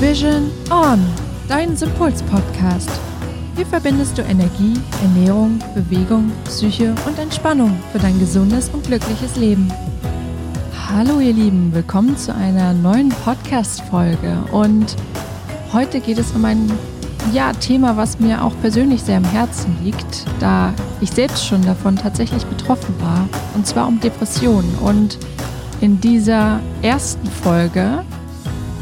Vision On, dein Sympuls-Podcast. Hier verbindest du Energie, Ernährung, Bewegung, Psyche und Entspannung für dein gesundes und glückliches Leben. Hallo ihr Lieben, willkommen zu einer neuen Podcast-Folge und heute geht es um ein ja, Thema, was mir auch persönlich sehr am Herzen liegt, da ich selbst schon davon tatsächlich betroffen war, und zwar um Depressionen. Und in dieser ersten Folge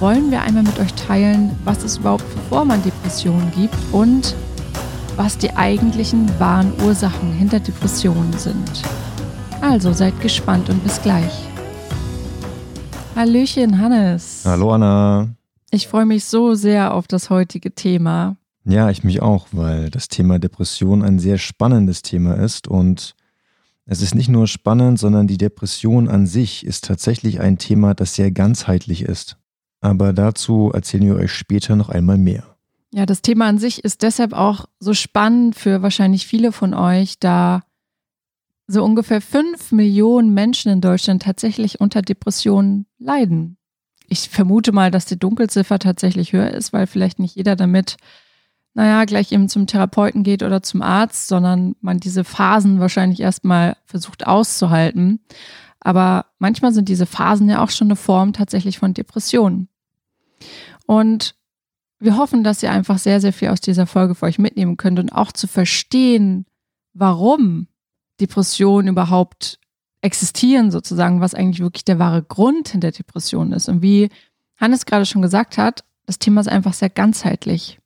wollen wir einmal mit euch teilen, was es überhaupt für Formen an Depressionen gibt und was die eigentlichen wahren Ursachen hinter Depressionen sind. Also seid gespannt und bis gleich. Hallöchen, Hannes. Hallo, Anna. Ich freue mich so sehr auf das heutige Thema. Ja, ich mich auch, weil das Thema Depression ein sehr spannendes Thema ist und es ist nicht nur spannend, sondern die Depression an sich ist tatsächlich ein Thema, das sehr ganzheitlich ist. Aber dazu erzählen wir euch später noch einmal mehr. Ja, das Thema an sich ist deshalb auch so spannend für wahrscheinlich viele von euch, da so ungefähr fünf Millionen Menschen in Deutschland tatsächlich unter Depressionen leiden. Ich vermute mal, dass die Dunkelziffer tatsächlich höher ist, weil vielleicht nicht jeder damit, naja, gleich eben zum Therapeuten geht oder zum Arzt, sondern man diese Phasen wahrscheinlich erstmal versucht auszuhalten. Aber manchmal sind diese Phasen ja auch schon eine Form tatsächlich von Depressionen. Und wir hoffen, dass ihr einfach sehr, sehr viel aus dieser Folge für euch mitnehmen könnt und auch zu verstehen, warum Depressionen überhaupt existieren, sozusagen, was eigentlich wirklich der wahre Grund hinter Depressionen ist. Und wie Hannes gerade schon gesagt hat, das Thema ist einfach sehr ganzheitlich.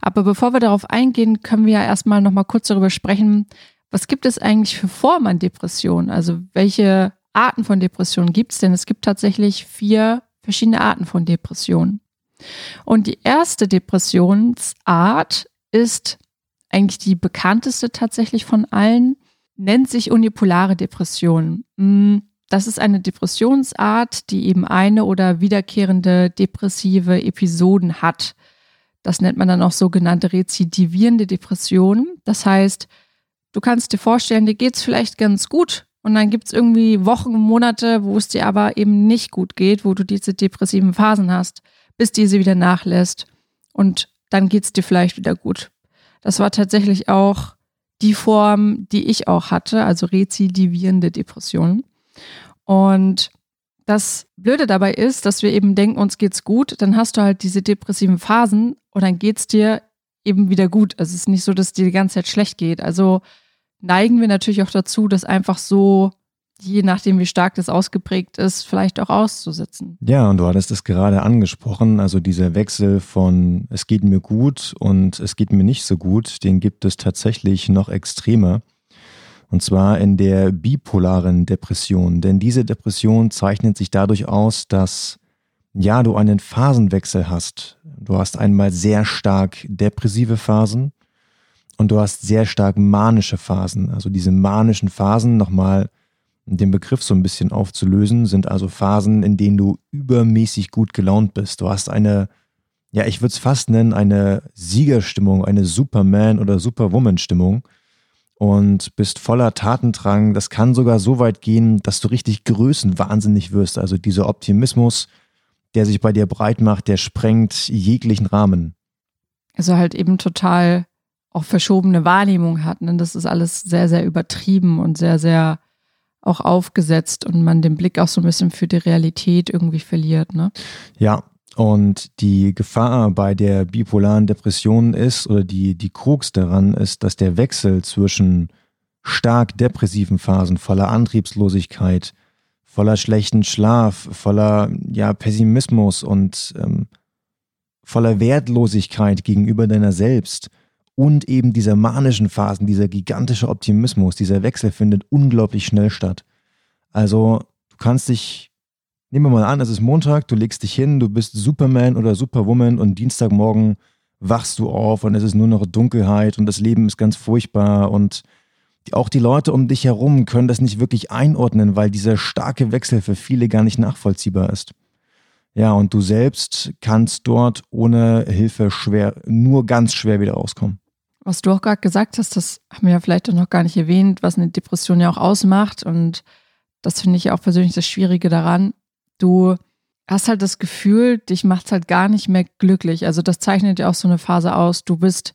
Aber bevor wir darauf eingehen, können wir ja erstmal nochmal kurz darüber sprechen, was gibt es eigentlich für Formen an Depressionen? Also welche Arten von Depressionen gibt es denn? Es gibt tatsächlich vier verschiedene Arten von Depressionen. Und die erste Depressionsart ist eigentlich die bekannteste tatsächlich von allen, nennt sich unipolare Depression. Hm, das ist eine Depressionsart, die eben eine oder wiederkehrende depressive Episoden hat. Das nennt man dann auch sogenannte rezidivierende Depression. Das heißt, du kannst dir vorstellen, dir geht es vielleicht ganz gut und dann gibt es irgendwie Wochen, Monate, wo es dir aber eben nicht gut geht, wo du diese depressiven Phasen hast, bis diese wieder nachlässt. Und dann geht es dir vielleicht wieder gut. Das war tatsächlich auch die Form, die ich auch hatte, also rezidivierende Depressionen. Und das Blöde dabei ist, dass wir eben denken, uns geht's gut, dann hast du halt diese depressiven Phasen und dann geht's dir eben wieder gut. Also es ist nicht so, dass dir die ganze Zeit schlecht geht. Also neigen wir natürlich auch dazu, das einfach so, je nachdem wie stark das ausgeprägt ist, vielleicht auch auszusitzen. Ja, und du hattest es gerade angesprochen, also dieser Wechsel von es geht mir gut und es geht mir nicht so gut, den gibt es tatsächlich noch extremer. Und zwar in der bipolaren Depression. Denn diese Depression zeichnet sich dadurch aus, dass ja, du einen Phasenwechsel hast. Du hast einmal sehr stark depressive Phasen und du hast sehr stark manische Phasen. Also diese manischen Phasen, nochmal den Begriff so ein bisschen aufzulösen, sind also Phasen, in denen du übermäßig gut gelaunt bist. Du hast eine, ja, ich würde es fast nennen, eine Siegerstimmung, eine Superman- oder Superwoman-Stimmung und bist voller Tatendrang. Das kann sogar so weit gehen, dass du richtig größenwahnsinnig wirst. Also dieser Optimismus, der sich bei dir breit macht, der sprengt jeglichen Rahmen. Also halt eben total auch verschobene Wahrnehmung hat. Ne? Das ist alles sehr, sehr übertrieben und sehr, sehr auch aufgesetzt und man den Blick auch so ein bisschen für die Realität irgendwie verliert. Ne? Ja, und die Gefahr bei der bipolaren Depression ist, oder die, die Krux daran ist, dass der Wechsel zwischen stark depressiven Phasen voller Antriebslosigkeit, voller schlechten Schlaf, voller ja, Pessimismus und ähm, voller Wertlosigkeit gegenüber deiner selbst und eben dieser manischen Phasen, dieser gigantische Optimismus, dieser Wechsel findet unglaublich schnell statt. Also du kannst dich, nehmen wir mal an, es ist Montag, du legst dich hin, du bist Superman oder Superwoman und Dienstagmorgen wachst du auf und es ist nur noch Dunkelheit und das Leben ist ganz furchtbar und auch die Leute um dich herum können das nicht wirklich einordnen, weil dieser starke Wechsel für viele gar nicht nachvollziehbar ist. Ja, und du selbst kannst dort ohne Hilfe schwer, nur ganz schwer wieder rauskommen. Was du auch gerade gesagt hast, das haben wir ja vielleicht auch noch gar nicht erwähnt, was eine Depression ja auch ausmacht. Und das finde ich auch persönlich das Schwierige daran. Du hast halt das Gefühl, dich macht es halt gar nicht mehr glücklich. Also das zeichnet ja auch so eine Phase aus. Du bist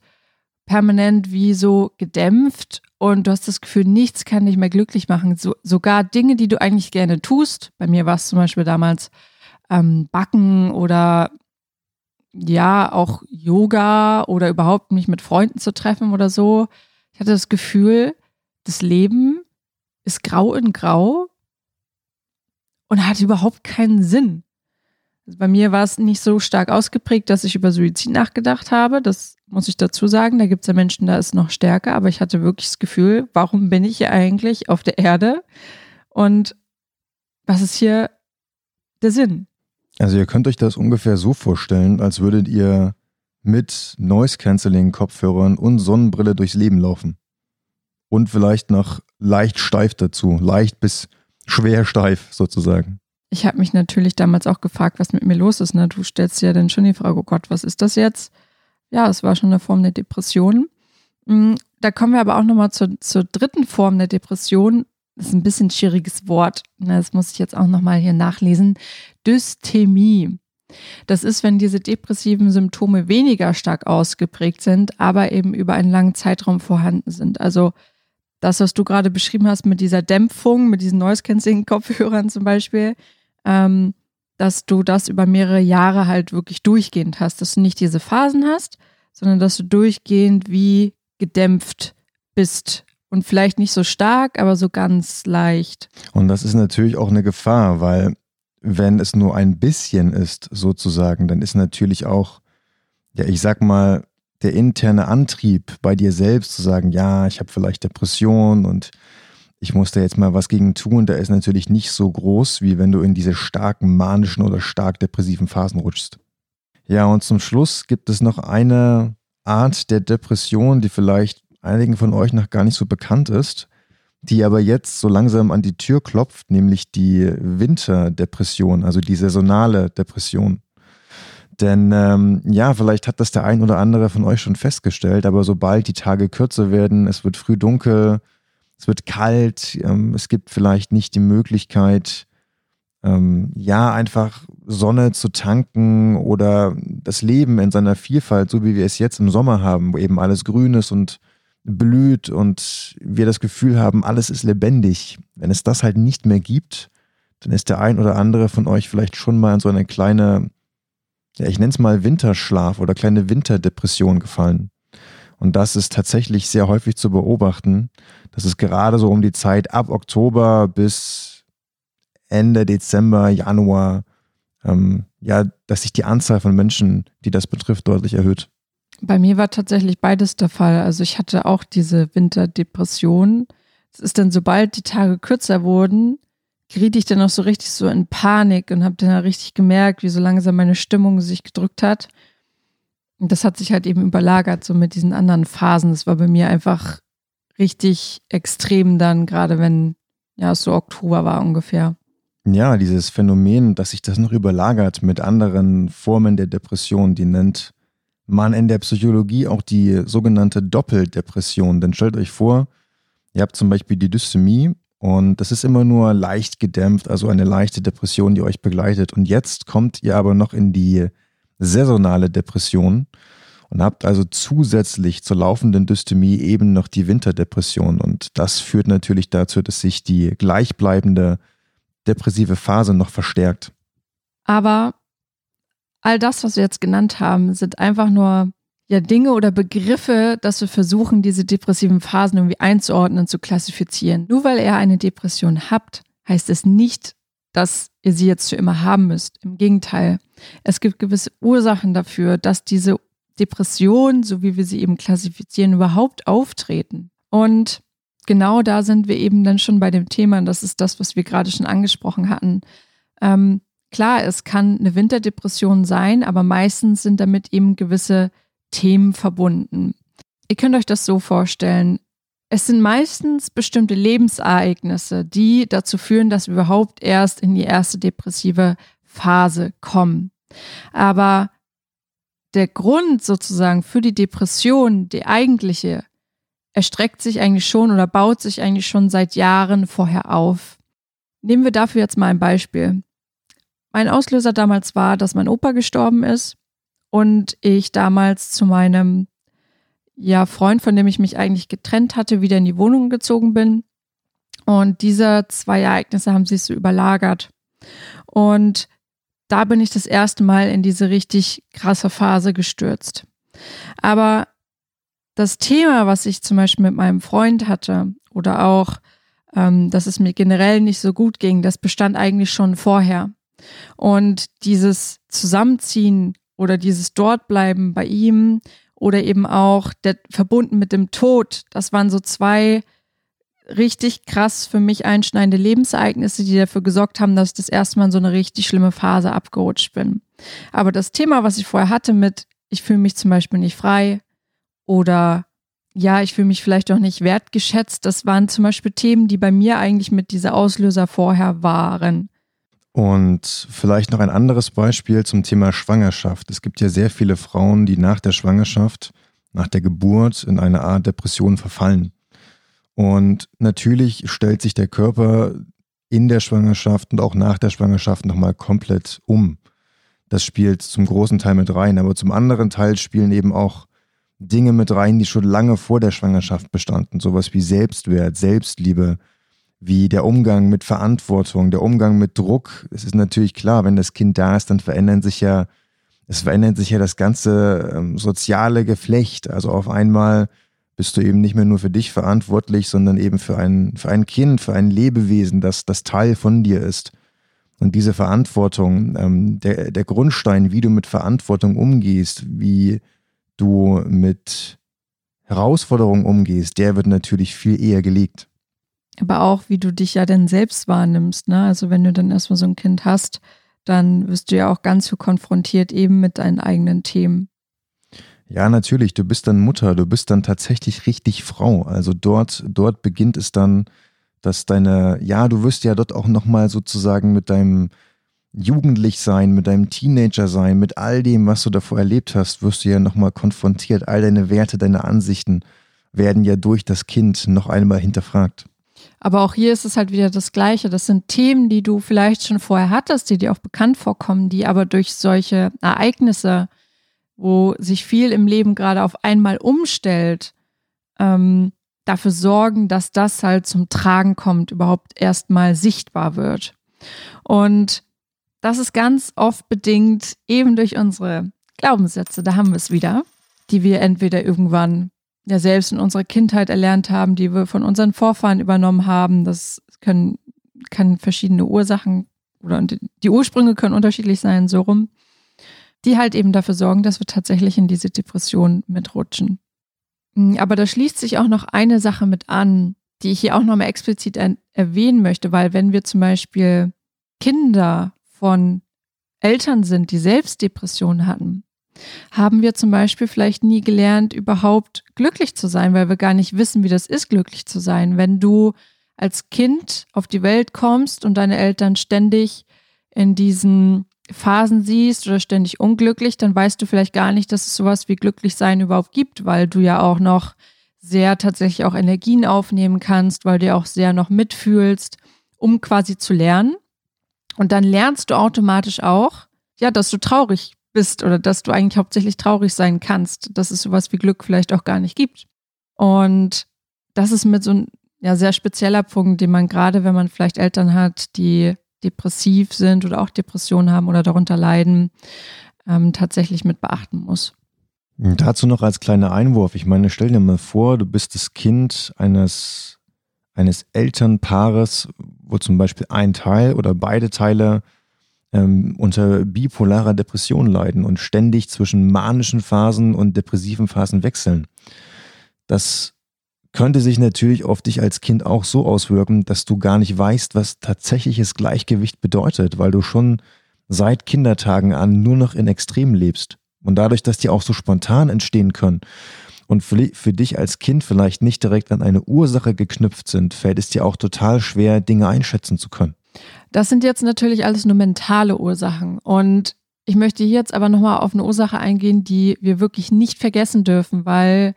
permanent wie so gedämpft und du hast das Gefühl, nichts kann dich mehr glücklich machen. So, sogar Dinge, die du eigentlich gerne tust. Bei mir war es zum Beispiel damals ähm, Backen oder ja, auch Yoga oder überhaupt mich mit Freunden zu treffen oder so. Ich hatte das Gefühl, das Leben ist grau in grau und hat überhaupt keinen Sinn. Also bei mir war es nicht so stark ausgeprägt, dass ich über Suizid nachgedacht habe. Das muss ich dazu sagen. Da gibt es ja Menschen, da ist noch stärker. Aber ich hatte wirklich das Gefühl, warum bin ich hier eigentlich auf der Erde? Und was ist hier der Sinn? Also ihr könnt euch das ungefähr so vorstellen, als würdet ihr mit Noise-Canceling-Kopfhörern und Sonnenbrille durchs Leben laufen. Und vielleicht noch leicht steif dazu, leicht bis schwer steif sozusagen. Ich habe mich natürlich damals auch gefragt, was mit mir los ist. Ne? Du stellst dir ja dann schon die Frage, oh Gott, was ist das jetzt? Ja, es war schon eine Form der Depression. Mm, da kommen wir aber auch nochmal zur, zur dritten Form der Depression. Das ist ein bisschen schwieriges Wort. Ne? Das muss ich jetzt auch nochmal hier nachlesen. Dysthemie. Das ist, wenn diese depressiven Symptome weniger stark ausgeprägt sind, aber eben über einen langen Zeitraum vorhanden sind. Also das, was du gerade beschrieben hast mit dieser Dämpfung, mit diesen Noise-Canceling-Kopfhörern zum Beispiel, ähm, dass du das über mehrere Jahre halt wirklich durchgehend hast, dass du nicht diese Phasen hast, sondern dass du durchgehend wie gedämpft bist und vielleicht nicht so stark, aber so ganz leicht. Und das ist natürlich auch eine Gefahr, weil wenn es nur ein bisschen ist, sozusagen, dann ist natürlich auch, ja, ich sag mal, der interne Antrieb bei dir selbst zu sagen, ja, ich habe vielleicht Depression und ich muss da jetzt mal was gegen tun, der ist natürlich nicht so groß, wie wenn du in diese starken manischen oder stark depressiven Phasen rutschst. Ja, und zum Schluss gibt es noch eine Art der Depression, die vielleicht einigen von euch noch gar nicht so bekannt ist, die aber jetzt so langsam an die Tür klopft, nämlich die Winterdepression, also die saisonale Depression. Denn ähm, ja, vielleicht hat das der ein oder andere von euch schon festgestellt, aber sobald die Tage kürzer werden, es wird früh dunkel, es wird kalt, ähm, es gibt vielleicht nicht die Möglichkeit, ähm, ja, einfach Sonne zu tanken oder das Leben in seiner Vielfalt, so wie wir es jetzt im Sommer haben, wo eben alles grün ist und blüht und wir das Gefühl haben, alles ist lebendig. Wenn es das halt nicht mehr gibt, dann ist der ein oder andere von euch vielleicht schon mal in so eine kleine, ja, ich nenne es mal Winterschlaf oder kleine Winterdepression gefallen. Und das ist tatsächlich sehr häufig zu beobachten. Das ist gerade so um die Zeit ab Oktober bis Ende Dezember, Januar, ähm, ja, dass sich die Anzahl von Menschen, die das betrifft, deutlich erhöht. Bei mir war tatsächlich beides der Fall. Also ich hatte auch diese Winterdepression. Es ist dann, sobald die Tage kürzer wurden, geriet ich dann auch so richtig so in Panik und habe dann richtig gemerkt, wie so langsam meine Stimmung sich gedrückt hat. Und das hat sich halt eben überlagert, so mit diesen anderen Phasen. Das war bei mir einfach richtig extrem dann, gerade wenn ja es so Oktober war ungefähr. Ja, dieses Phänomen, dass sich das noch überlagert mit anderen Formen der Depression, die nennt man in der Psychologie auch die sogenannte Doppeldepression. Denn stellt euch vor, ihr habt zum Beispiel die Dysthemie und das ist immer nur leicht gedämpft, also eine leichte Depression, die euch begleitet. Und jetzt kommt ihr aber noch in die saisonale Depression und habt also zusätzlich zur laufenden Dysthemie eben noch die Winterdepression. Und das führt natürlich dazu, dass sich die gleichbleibende depressive Phase noch verstärkt. Aber all das, was wir jetzt genannt haben, sind einfach nur ja Dinge oder Begriffe, dass wir versuchen, diese depressiven Phasen irgendwie einzuordnen, zu klassifizieren. Nur weil ihr eine Depression habt, heißt es nicht, dass ihr sie jetzt für immer haben müsst. Im Gegenteil, es gibt gewisse Ursachen dafür, dass diese Depressionen, so wie wir sie eben klassifizieren, überhaupt auftreten. Und genau da sind wir eben dann schon bei dem Thema, und das ist das, was wir gerade schon angesprochen hatten. Ähm, klar, es kann eine Winterdepression sein, aber meistens sind damit eben gewisse Themen verbunden. Ihr könnt euch das so vorstellen. Es sind meistens bestimmte Lebensereignisse, die dazu führen, dass wir überhaupt erst in die erste depressive Phase kommen. Aber der Grund sozusagen für die Depression, die eigentliche, erstreckt sich eigentlich schon oder baut sich eigentlich schon seit Jahren vorher auf. Nehmen wir dafür jetzt mal ein Beispiel. Mein Auslöser damals war, dass mein Opa gestorben ist und ich damals zu meinem ja, Freund, von dem ich mich eigentlich getrennt hatte, wieder in die Wohnung gezogen bin. Und diese zwei Ereignisse haben sich so überlagert. Und da bin ich das erste Mal in diese richtig krasse Phase gestürzt. Aber das Thema, was ich zum Beispiel mit meinem Freund hatte oder auch, ähm, dass es mir generell nicht so gut ging, das bestand eigentlich schon vorher. Und dieses Zusammenziehen oder dieses Dortbleiben bei ihm oder eben auch der verbunden mit dem Tod, das waren so zwei richtig krass für mich einschneidende Lebensereignisse, die dafür gesorgt haben, dass ich das erste Mal in so eine richtig schlimme Phase abgerutscht bin. Aber das Thema, was ich vorher hatte mit, ich fühle mich zum Beispiel nicht frei oder ja, ich fühle mich vielleicht auch nicht wertgeschätzt, das waren zum Beispiel Themen, die bei mir eigentlich mit dieser Auslöser vorher waren. Und vielleicht noch ein anderes Beispiel zum Thema Schwangerschaft. Es gibt ja sehr viele Frauen, die nach der Schwangerschaft, nach der Geburt in eine Art Depression verfallen. Und natürlich stellt sich der Körper in der Schwangerschaft und auch nach der Schwangerschaft nochmal komplett um. Das spielt zum großen Teil mit rein, aber zum anderen Teil spielen eben auch Dinge mit rein, die schon lange vor der Schwangerschaft bestanden. Sowas wie Selbstwert, Selbstliebe, wie der Umgang mit Verantwortung, der Umgang mit Druck. Es ist natürlich klar, wenn das Kind da ist, dann verändern sich ja, es verändert sich ja das ganze ähm, soziale Geflecht. Also auf einmal bist du eben nicht mehr nur für dich verantwortlich, sondern eben für ein, für ein Kind, für ein Lebewesen, das, das Teil von dir ist. Und diese Verantwortung, ähm, der, der Grundstein, wie du mit Verantwortung umgehst, wie du mit Herausforderungen umgehst, der wird natürlich viel eher gelegt. Aber auch, wie du dich ja dann selbst wahrnimmst. Ne? Also wenn du dann erstmal so ein Kind hast, dann wirst du ja auch ganz viel konfrontiert eben mit deinen eigenen Themen. Ja, natürlich. Du bist dann Mutter, du bist dann tatsächlich richtig Frau. Also dort, dort beginnt es dann, dass deine, ja, du wirst ja dort auch nochmal sozusagen mit deinem Jugendlichsein, mit deinem Teenager-Sein, mit all dem, was du davor erlebt hast, wirst du ja nochmal konfrontiert. All deine Werte, deine Ansichten werden ja durch das Kind noch einmal hinterfragt. Aber auch hier ist es halt wieder das Gleiche. Das sind Themen, die du vielleicht schon vorher hattest, die dir auch bekannt vorkommen, die aber durch solche Ereignisse wo sich viel im Leben gerade auf einmal umstellt, ähm, dafür sorgen, dass das halt zum Tragen kommt, überhaupt erstmal sichtbar wird. Und das ist ganz oft bedingt eben durch unsere Glaubenssätze, da haben wir es wieder, die wir entweder irgendwann ja selbst in unserer Kindheit erlernt haben, die wir von unseren Vorfahren übernommen haben. Das können, können verschiedene Ursachen oder die Ursprünge können unterschiedlich sein, so rum die halt eben dafür sorgen, dass wir tatsächlich in diese Depression mitrutschen. Mm, aber da schließt sich auch noch eine Sache mit an, die ich hier auch nochmal explizit erwähnen möchte, weil wenn wir zum Beispiel Kinder von Eltern sind, die selbst Depressionen hatten, haben wir zum Beispiel vielleicht nie gelernt, überhaupt glücklich zu sein, weil wir gar nicht wissen, wie das ist, glücklich zu sein. Wenn du als Kind auf die Welt kommst und deine Eltern ständig in diesen Phasen siehst oder ständig unglücklich, dann weißt du vielleicht gar nicht, dass es sowas wie glücklich sein überhaupt gibt, weil du ja auch noch sehr tatsächlich auch Energien aufnehmen kannst, weil du ja auch sehr noch mitfühlst, um quasi zu lernen. Und dann lernst du automatisch auch, ja, dass du traurig bist oder dass du eigentlich hauptsächlich traurig sein kannst, dass es sowas wie Glück vielleicht auch gar nicht gibt. Und das ist mit so ein ja, sehr spezieller Punkt, den man gerade, wenn man vielleicht Eltern hat, die depressiv sind oder auch Depressionen haben oder darunter leiden, ähm, tatsächlich mit beachten muss. Dazu noch als kleiner Einwurf. Ich meine, stell dir mal vor, du bist das Kind eines, eines Elternpaares, wo zum Beispiel ein Teil oder beide Teile ähm, unter bipolarer Depression leiden und ständig zwischen manischen Phasen und depressiven Phasen wechseln. Das könnte sich natürlich auf dich als Kind auch so auswirken, dass du gar nicht weißt, was tatsächliches Gleichgewicht bedeutet, weil du schon seit Kindertagen an nur noch in Extremen lebst. Und dadurch, dass die auch so spontan entstehen können und für, für dich als Kind vielleicht nicht direkt an eine Ursache geknüpft sind, fällt es dir auch total schwer, Dinge einschätzen zu können. Das sind jetzt natürlich alles nur mentale Ursachen. Und ich möchte hier jetzt aber nochmal auf eine Ursache eingehen, die wir wirklich nicht vergessen dürfen, weil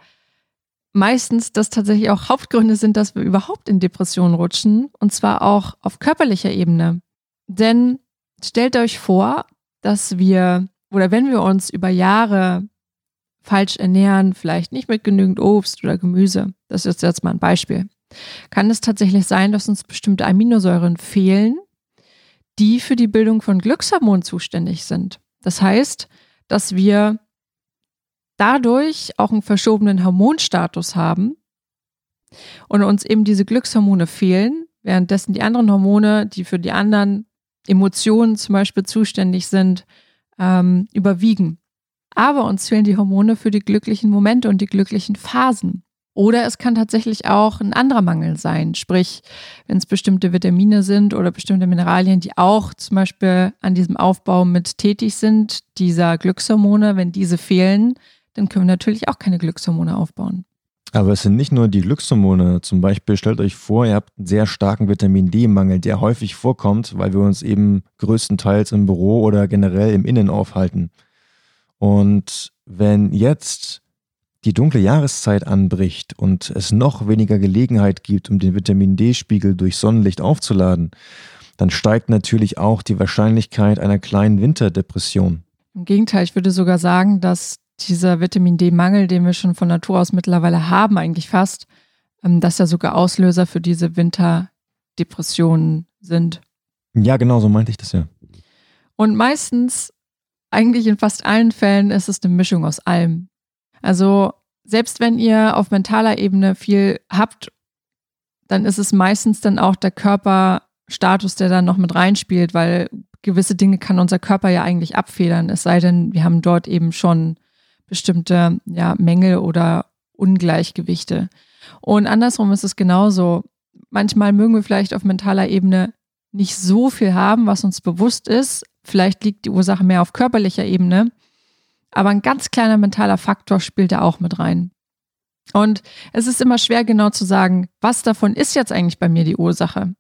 meistens das tatsächlich auch Hauptgründe sind, dass wir überhaupt in Depressionen rutschen und zwar auch auf körperlicher Ebene. Denn stellt euch vor, dass wir oder wenn wir uns über Jahre falsch ernähren, vielleicht nicht mit genügend Obst oder Gemüse, das ist jetzt mal ein Beispiel, kann es tatsächlich sein, dass uns bestimmte Aminosäuren fehlen, die für die Bildung von Glückshormonen zuständig sind. Das heißt, dass wir dadurch auch einen verschobenen Hormonstatus haben und uns eben diese Glückshormone fehlen, währenddessen die anderen Hormone, die für die anderen Emotionen zum Beispiel zuständig sind, ähm, überwiegen. Aber uns fehlen die Hormone für die glücklichen Momente und die glücklichen Phasen. Oder es kann tatsächlich auch ein anderer Mangel sein, sprich, wenn es bestimmte Vitamine sind oder bestimmte Mineralien, die auch zum Beispiel an diesem Aufbau mit tätig sind, dieser Glückshormone, wenn diese fehlen, dann können wir natürlich auch keine Glückshormone aufbauen. Aber es sind nicht nur die Glückshormone. Zum Beispiel stellt euch vor, ihr habt einen sehr starken Vitamin D-Mangel, der häufig vorkommt, weil wir uns eben größtenteils im Büro oder generell im Innen aufhalten. Und wenn jetzt die dunkle Jahreszeit anbricht und es noch weniger Gelegenheit gibt, um den Vitamin D-Spiegel durch Sonnenlicht aufzuladen, dann steigt natürlich auch die Wahrscheinlichkeit einer kleinen Winterdepression. Im Gegenteil, ich würde sogar sagen, dass dieser Vitamin D-Mangel, den wir schon von Natur aus mittlerweile haben, eigentlich fast, ähm, dass ja sogar Auslöser für diese Winterdepressionen sind. Ja, genau, so meinte ich das ja. Und meistens, eigentlich in fast allen Fällen, ist es eine Mischung aus allem. Also selbst wenn ihr auf mentaler Ebene viel habt, dann ist es meistens dann auch der Körperstatus, der dann noch mit reinspielt, weil gewisse Dinge kann unser Körper ja eigentlich abfedern, es sei denn, wir haben dort eben schon bestimmte ja, Mängel oder Ungleichgewichte. Und andersrum ist es genauso. Manchmal mögen wir vielleicht auf mentaler Ebene nicht so viel haben, was uns bewusst ist. Vielleicht liegt die Ursache mehr auf körperlicher Ebene. Aber ein ganz kleiner mentaler Faktor spielt da auch mit rein. Und es ist immer schwer genau zu sagen, was davon ist jetzt eigentlich bei mir die Ursache.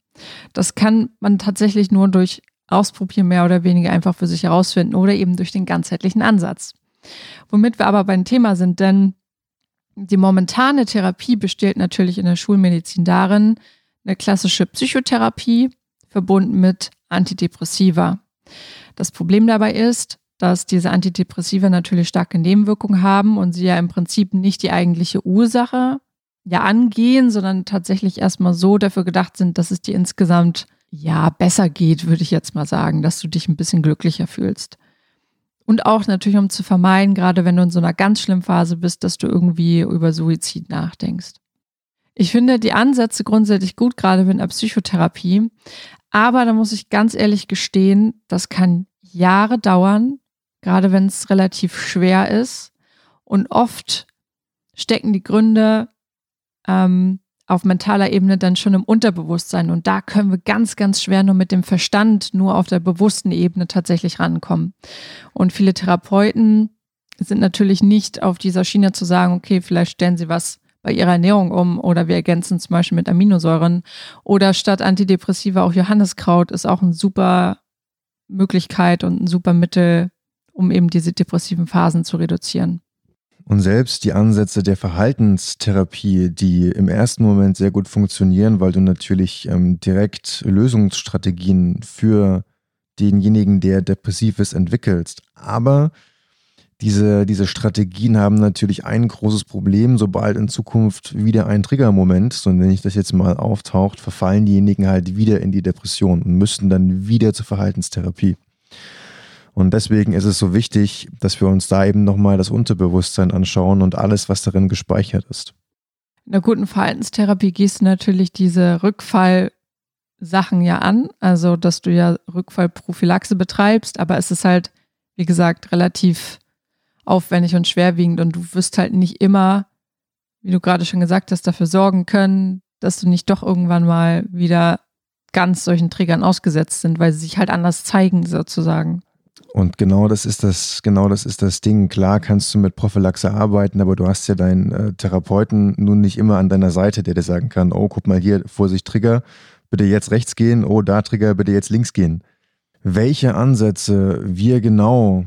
Das kann man tatsächlich nur durch Ausprobieren mehr oder weniger einfach für sich herausfinden oder eben durch den ganzheitlichen Ansatz. Womit wir aber beim Thema sind, denn die momentane Therapie besteht natürlich in der Schulmedizin darin, eine klassische Psychotherapie verbunden mit Antidepressiva. Das Problem dabei ist, dass diese Antidepressiva natürlich starke Nebenwirkungen haben und sie ja im Prinzip nicht die eigentliche Ursache ja angehen, sondern tatsächlich erstmal so dafür gedacht sind, dass es dir insgesamt ja besser geht, würde ich jetzt mal sagen, dass du dich ein bisschen glücklicher fühlst. Und auch natürlich, um zu vermeiden, gerade wenn du in so einer ganz schlimmen Phase bist, dass du irgendwie über Suizid nachdenkst. Ich finde die Ansätze grundsätzlich gut, gerade mit einer Psychotherapie. Aber da muss ich ganz ehrlich gestehen, das kann Jahre dauern, gerade wenn es relativ schwer ist. Und oft stecken die Gründe ähm, auf mentaler Ebene dann schon im Unterbewusstsein. Und da können wir ganz, ganz schwer nur mit dem Verstand, nur auf der bewussten Ebene tatsächlich rankommen. Und viele Therapeuten sind natürlich nicht auf dieser Schiene zu sagen, okay, vielleicht stellen sie was bei ihrer Ernährung um oder wir ergänzen zum Beispiel mit Aminosäuren oder statt Antidepressiva auch Johanniskraut ist auch eine super Möglichkeit und ein super Mittel, um eben diese depressiven Phasen zu reduzieren. Und selbst die Ansätze der Verhaltenstherapie, die im ersten Moment sehr gut funktionieren, weil du natürlich ähm, direkt Lösungsstrategien für denjenigen, der depressiv ist, entwickelst. Aber diese, diese Strategien haben natürlich ein großes Problem, sobald in Zukunft wieder ein Triggermoment, so nenne ich das jetzt mal, auftaucht, verfallen diejenigen halt wieder in die Depression und müssen dann wieder zur Verhaltenstherapie. Und deswegen ist es so wichtig, dass wir uns da eben nochmal das Unterbewusstsein anschauen und alles, was darin gespeichert ist. In der guten Verhaltenstherapie gehst du natürlich diese Rückfallsachen ja an, also dass du ja Rückfallprophylaxe betreibst, aber es ist halt, wie gesagt, relativ aufwendig und schwerwiegend und du wirst halt nicht immer, wie du gerade schon gesagt hast, dafür sorgen können, dass du nicht doch irgendwann mal wieder ganz solchen Triggern ausgesetzt sind, weil sie sich halt anders zeigen sozusagen. Und genau das ist das, genau das ist das Ding. Klar kannst du mit Prophylaxe arbeiten, aber du hast ja deinen äh, Therapeuten nun nicht immer an deiner Seite, der dir sagen kann, oh, guck mal hier, Vorsicht, Trigger, bitte jetzt rechts gehen, oh, da Trigger, bitte jetzt links gehen. Welche Ansätze wir genau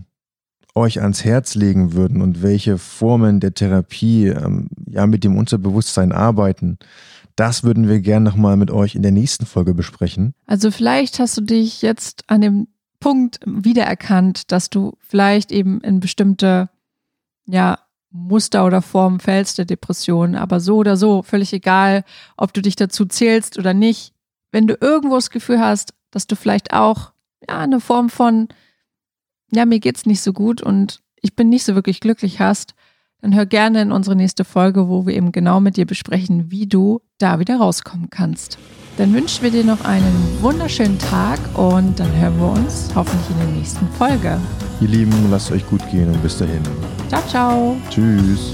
euch ans Herz legen würden und welche Formen der Therapie ähm, ja mit dem Unterbewusstsein arbeiten, das würden wir gerne nochmal mit euch in der nächsten Folge besprechen. Also vielleicht hast du dich jetzt an dem Punkt wiedererkannt, dass du vielleicht eben in bestimmte, ja, Muster oder Formen fällst der Depression, aber so oder so, völlig egal, ob du dich dazu zählst oder nicht. Wenn du irgendwo das Gefühl hast, dass du vielleicht auch ja, eine Form von, ja, mir geht's nicht so gut und ich bin nicht so wirklich glücklich hast, dann hör gerne in unsere nächste Folge, wo wir eben genau mit dir besprechen, wie du da wieder rauskommen kannst. Dann wünschen wir dir noch einen wunderschönen Tag und dann hören wir uns hoffentlich in der nächsten Folge. Ihr Lieben, lasst euch gut gehen und bis dahin. Ciao, ciao. Tschüss.